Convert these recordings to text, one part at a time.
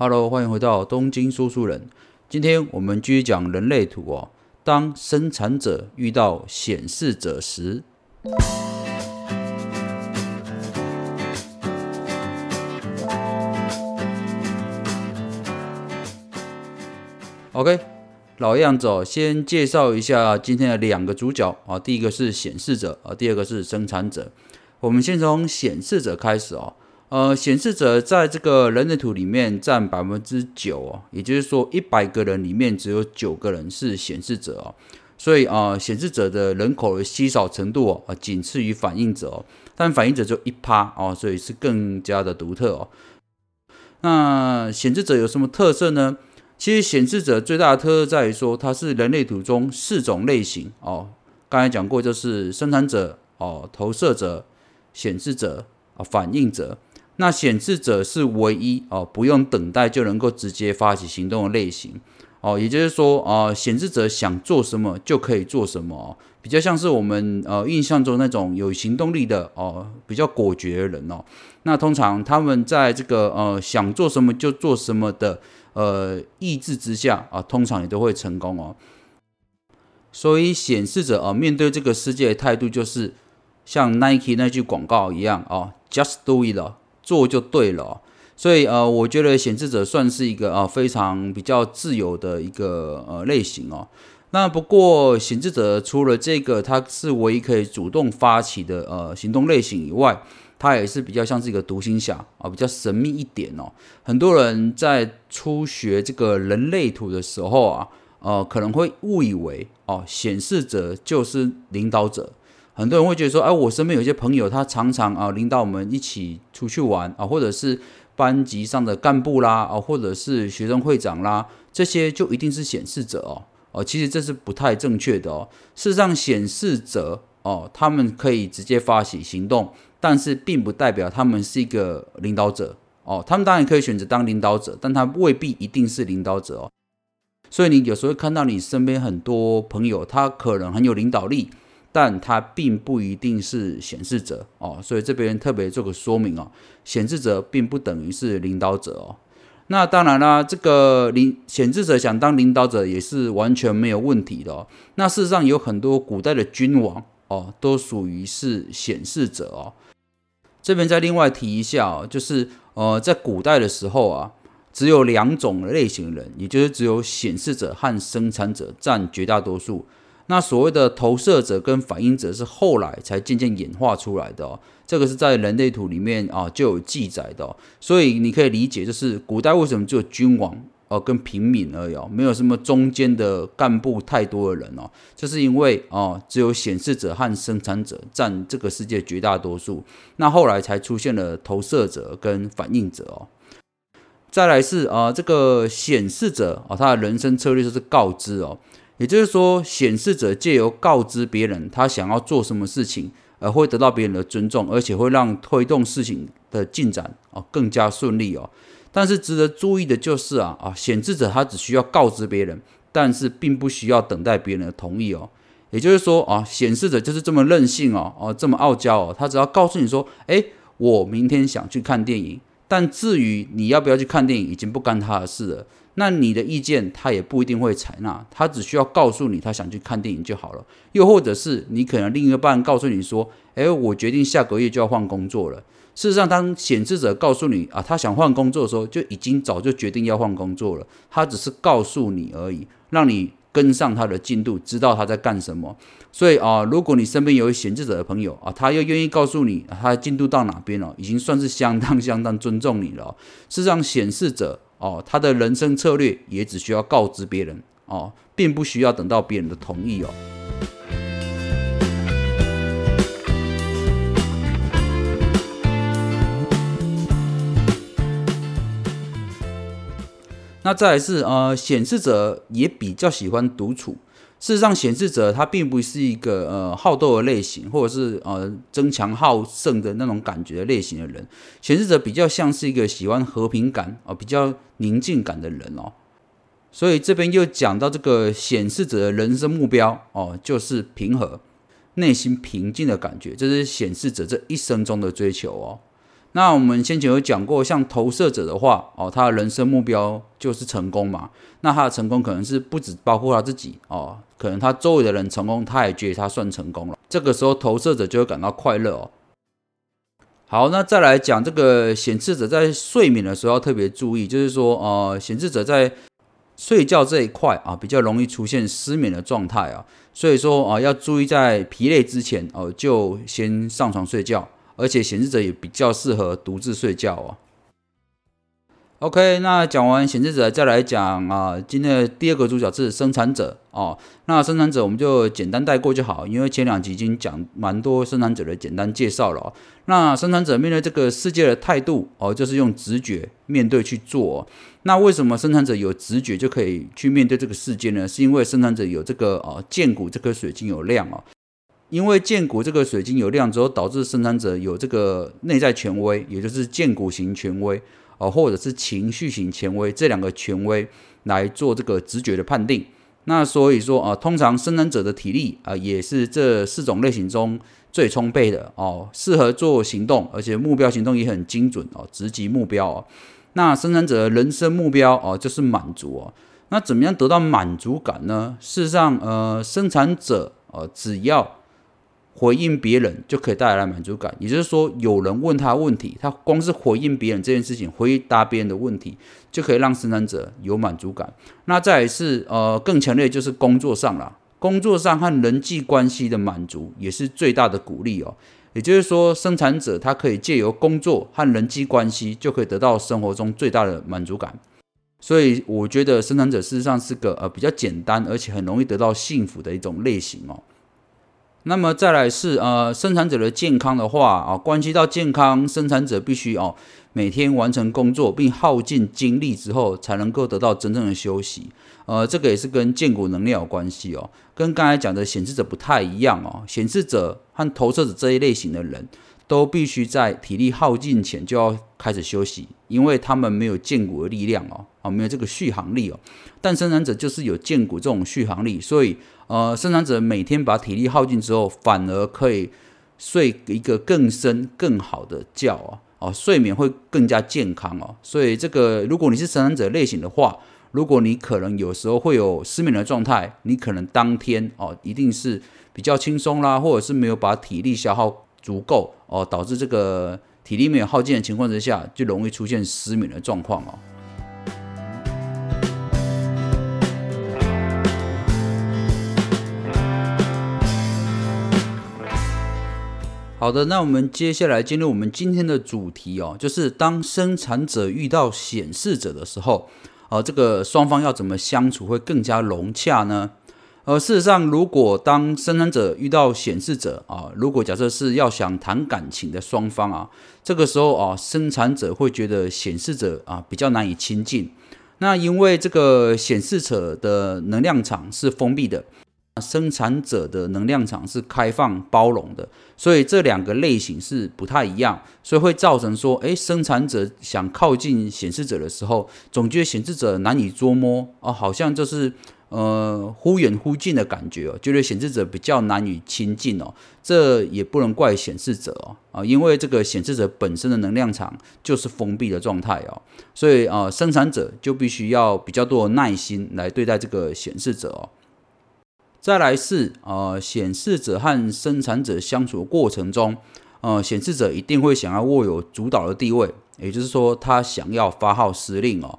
Hello，欢迎回到东京说书人。今天我们继续讲人类图哦。当生产者遇到显示者时，OK，老样子哦，先介绍一下今天的两个主角啊。第一个是显示者啊，第二个是生产者。我们先从显示者开始哦。呃，显示者在这个人类图里面占百分之九哦，也就是说一百个人里面只有九个人是显示者哦，所以啊，显示者的人口的稀少程度哦，仅次于反应者哦，但反应者就一趴哦，所以是更加的独特哦。那显示者有什么特色呢？其实显示者最大的特色在于说，它是人类图中四种类型哦，刚才讲过就是生产者哦、投射者、显示者啊、反应者。那显示者是唯一哦，不用等待就能够直接发起行动的类型哦，也就是说啊，显示者想做什么就可以做什么哦，比较像是我们呃印象中那种有行动力的哦，比较果决的人哦。那通常他们在这个呃想做什么就做什么的呃意志之下啊，通常也都会成功哦。所以显示者啊，面对这个世界的态度就是像 Nike 那句广告一样哦，Just do it 了。做就对了，所以呃，我觉得显示者算是一个啊非常比较自由的一个呃类型哦。那不过显示者除了这个，它是唯一可以主动发起的呃行动类型以外，它也是比较像是一个独行侠啊，比较神秘一点哦。很多人在初学这个人类图的时候啊，呃，可能会误以为哦，显示者就是领导者。很多人会觉得说，哎，我身边有些朋友，他常常啊领导我们一起出去玩啊，或者是班级上的干部啦，啊，或者是学生会长啦，这些就一定是显示者哦，哦，其实这是不太正确的哦。事实上，显示者哦，他们可以直接发起行动，但是并不代表他们是一个领导者哦。他们当然可以选择当领导者，但他未必一定是领导者哦。所以你有时候看到你身边很多朋友，他可能很有领导力。但它并不一定是显示者哦，所以这边特别做个说明哦，显示者并不等于是领导者哦。那当然啦，这个领显示者想当领导者也是完全没有问题的哦。那事实上有很多古代的君王哦，都属于是显示者哦。这边再另外提一下哦，就是呃，在古代的时候啊，只有两种类型人，也就是只有显示者和生产者占绝大多数。那所谓的投射者跟反应者是后来才渐渐演化出来的哦，这个是在人类图里面啊就有记载的，所以你可以理解，就是古代为什么只有君王哦跟平民而已哦，没有什么中间的干部太多的人哦，就是因为哦只有显示者和生产者占这个世界绝大多数，那后来才出现了投射者跟反应者哦，再来是啊这个显示者啊，他的人生策略就是告知哦。也就是说，显示者借由告知别人他想要做什么事情，而会得到别人的尊重，而且会让推动事情的进展啊更加顺利哦。但是值得注意的就是啊啊，显示者他只需要告知别人，但是并不需要等待别人的同意哦。也就是说啊，显示者就是这么任性哦，哦这么傲娇哦，他只要告诉你说，哎，我明天想去看电影，但至于你要不要去看电影，已经不干他的事了。那你的意见他也不一定会采纳，他只需要告诉你他想去看电影就好了。又或者是你可能另一个半告诉你说：“诶，我决定下个月就要换工作了。”事实上，当显示者告诉你啊，他想换工作的时候，就已经早就决定要换工作了。他只是告诉你而已，让你跟上他的进度，知道他在干什么。所以啊，如果你身边有显示者的朋友啊，他又愿意告诉你他进度到哪边了，已经算是相当相当尊重你了。事实上，显示者。哦，他的人生策略也只需要告知别人哦，并不需要等到别人的同意哦。那再来是呃，显示者也比较喜欢独处。事实上，显示者他并不是一个呃好斗的类型，或者是呃争强好胜的那种感觉类型的人。显示者比较像是一个喜欢和平感啊，比较宁静感的人哦。所以这边又讲到这个显示者的人生目标哦，就是平和、内心平静的感觉，这是显示者这一生中的追求哦。那我们先前有讲过，像投射者的话，哦，他的人生目标就是成功嘛。那他的成功可能是不止包括他自己哦，可能他周围的人成功，他也觉得他算成功了。这个时候，投射者就会感到快乐哦。好，那再来讲这个显示者在睡眠的时候要特别注意，就是说，呃，显示者在睡觉这一块啊，比较容易出现失眠的状态啊，所以说啊，要注意在疲累之前哦，就先上床睡觉。而且显示者也比较适合独自睡觉哦。OK，那讲完显示者，再来讲啊，今天的第二个主角是生产者哦。那生产者我们就简单带过就好，因为前两集已经讲蛮多生产者的简单介绍了。那生产者面对这个世界的态度哦，就是用直觉面对去做。那为什么生产者有直觉就可以去面对这个世界呢？是因为生产者有这个哦，剑骨这颗水晶有亮哦。因为剑骨这个水晶有量之后，导致生产者有这个内在权威，也就是剑骨型权威啊，或者是情绪型权威这两个权威来做这个直觉的判定。那所以说啊，通常生产者的体力啊，也是这四种类型中最充沛的哦，适合做行动，而且目标行动也很精准哦，直击目标哦。那生产者的人生目标哦，就是满足哦。那怎么样得到满足感呢？事实上，呃，生产者呃，只要回应别人就可以带来满足感，也就是说，有人问他问题，他光是回应别人这件事情，回答别人的问题，就可以让生产者有满足感。那再是呃更强烈就是工作上了，工作上和人际关系的满足也是最大的鼓励哦。也就是说，生产者他可以借由工作和人际关系，就可以得到生活中最大的满足感。所以我觉得生产者事实上是个呃比较简单，而且很容易得到幸福的一种类型哦。那么再来是呃生产者的健康的话啊，关系到健康，生产者必须哦每天完成工作并耗尽精力之后，才能够得到真正的休息。呃，这个也是跟建骨能量有关系哦，跟刚才讲的显示者不太一样哦。显示者和投射者这一类型的人都必须在体力耗尽前就要开始休息，因为他们没有建骨的力量哦，啊没有这个续航力哦。但生产者就是有建骨这种续航力，所以。呃，生产者每天把体力耗尽之后，反而可以睡一个更深、更好的觉啊，哦，睡眠会更加健康哦。所以这个，如果你是生产者类型的话，如果你可能有时候会有失眠的状态，你可能当天哦，一定是比较轻松啦，或者是没有把体力消耗足够哦，导致这个体力没有耗尽的情况之下，就容易出现失眠的状况哦。好的，那我们接下来进入我们今天的主题哦，就是当生产者遇到显示者的时候，呃，这个双方要怎么相处会更加融洽呢？而事实上，如果当生产者遇到显示者啊，如果假设是要想谈感情的双方啊，这个时候啊，生产者会觉得显示者啊比较难以亲近，那因为这个显示者的能量场是封闭的。生产者的能量场是开放包容的，所以这两个类型是不太一样，所以会造成说，诶，生产者想靠近显示者的时候，总觉得显示者难以捉摸哦，好像就是呃忽远忽近的感觉哦，觉得显示者比较难以亲近哦，这也不能怪显示者哦啊，因为这个显示者本身的能量场就是封闭的状态哦，所以啊，生产者就必须要比较多的耐心来对待这个显示者哦。再来是呃，显示者和生产者相处的过程中，呃，显示者一定会想要握有主导的地位，也就是说，他想要发号施令哦。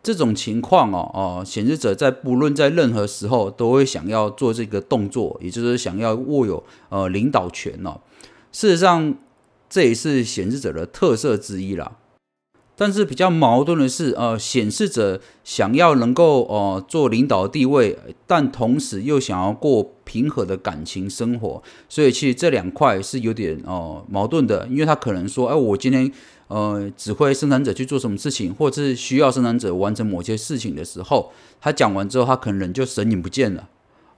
这种情况哦，哦，显示者在不论在任何时候都会想要做这个动作，也就是想要握有呃领导权哦。事实上，这也是显示者的特色之一啦。但是比较矛盾的是，呃，显示者想要能够呃做领导地位，但同时又想要过平和的感情生活，所以其实这两块是有点哦矛盾的。因为他可能说，哎，我今天呃指挥生产者去做什么事情，或者是需要生产者完成某些事情的时候，他讲完之后，他可能人就神影不见了。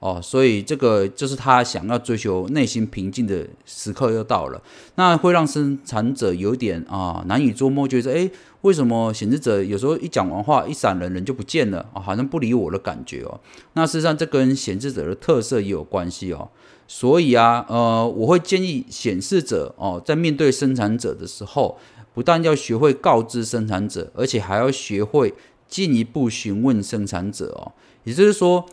哦，所以这个就是他想要追求内心平静的时刻又到了，那会让生产者有点啊难以捉摸，觉得诶，为什么显示者有时候一讲完话一闪人人就不见了啊，好像不理我的感觉哦。那事实上这跟显示者的特色也有关系哦。所以啊，呃，我会建议显示者哦，在面对生产者的时候，不但要学会告知生产者，而且还要学会进一步询问生产者哦。也就是说，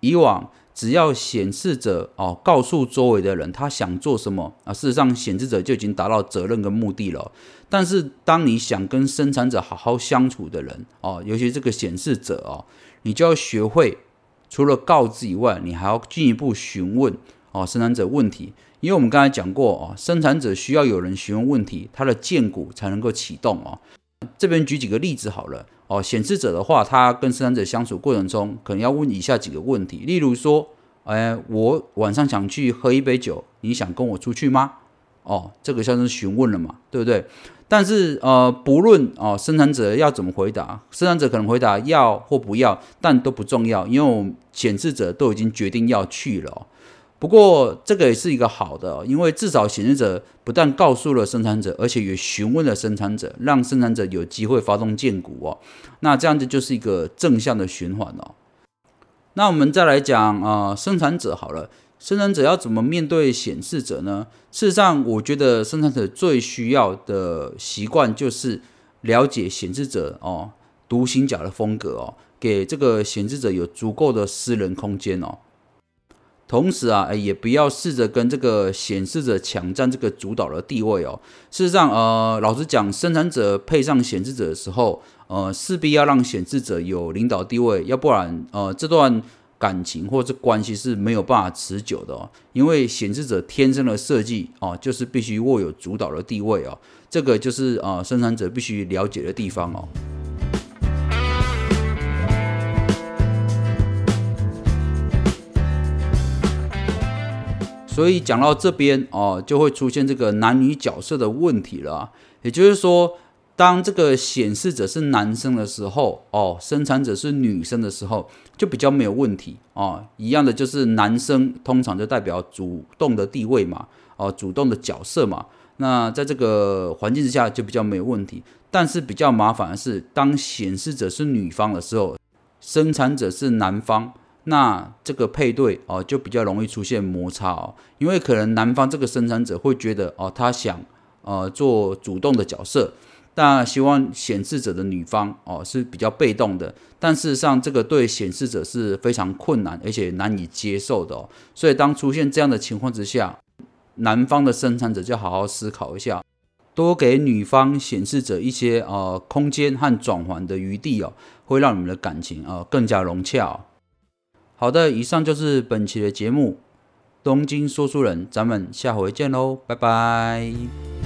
以往只要显示者哦告诉周围的人他想做什么啊，事实上显示者就已经达到责任跟目的了。但是当你想跟生产者好好相处的人哦，尤其这个显示者哦，你就要学会除了告知以外，你还要进一步询问哦生产者问题。因为我们刚才讲过哦，生产者需要有人询问问题，他的荐股才能够启动哦。这边举几个例子好了哦。显示者的话，他跟生产者相处过程中，可能要问以下几个问题，例如说，哎，我晚上想去喝一杯酒，你想跟我出去吗？哦，这个像是询问了嘛，对不对？但是呃，不论哦，生产者要怎么回答，生产者可能回答要或不要，但都不重要，因为显示者都已经决定要去了。不过这个也是一个好的，因为至少显示者不但告诉了生产者，而且也询问了生产者，让生产者有机会发动荐股哦。那这样子就是一个正向的循环哦。那我们再来讲啊，生产者好了，生产者要怎么面对显示者呢？事实上，我觉得生产者最需要的习惯就是了解显示者哦独行甲的风格哦，给这个显示者有足够的私人空间哦。同时啊，也不要试着跟这个显示者抢占这个主导的地位哦。事实上，呃，老实讲，生产者配上显示者的时候，呃，势必要让显示者有领导地位，要不然，呃，这段感情或者关系是没有办法持久的哦。因为显示者天生的设计哦，就是必须握有主导的地位哦。这个就是呃，生产者必须了解的地方哦。所以讲到这边哦，就会出现这个男女角色的问题了。也就是说，当这个显示者是男生的时候，哦，生产者是女生的时候，就比较没有问题哦。一样的，就是男生通常就代表主动的地位嘛，哦，主动的角色嘛。那在这个环境之下，就比较没有问题。但是比较麻烦的是，当显示者是女方的时候，生产者是男方。那这个配对哦，就比较容易出现摩擦哦，因为可能男方这个生产者会觉得哦，他想呃做主动的角色，但希望显示者的女方哦是比较被动的，但事实上这个对显示者是非常困难而且难以接受的哦，所以当出现这样的情况之下，男方的生产者就好好思考一下，多给女方显示者一些呃空间和转换的余地哦，会让你们的感情啊更加融洽。好的，以上就是本期的节目，东京说书人，咱们下回见喽，拜拜。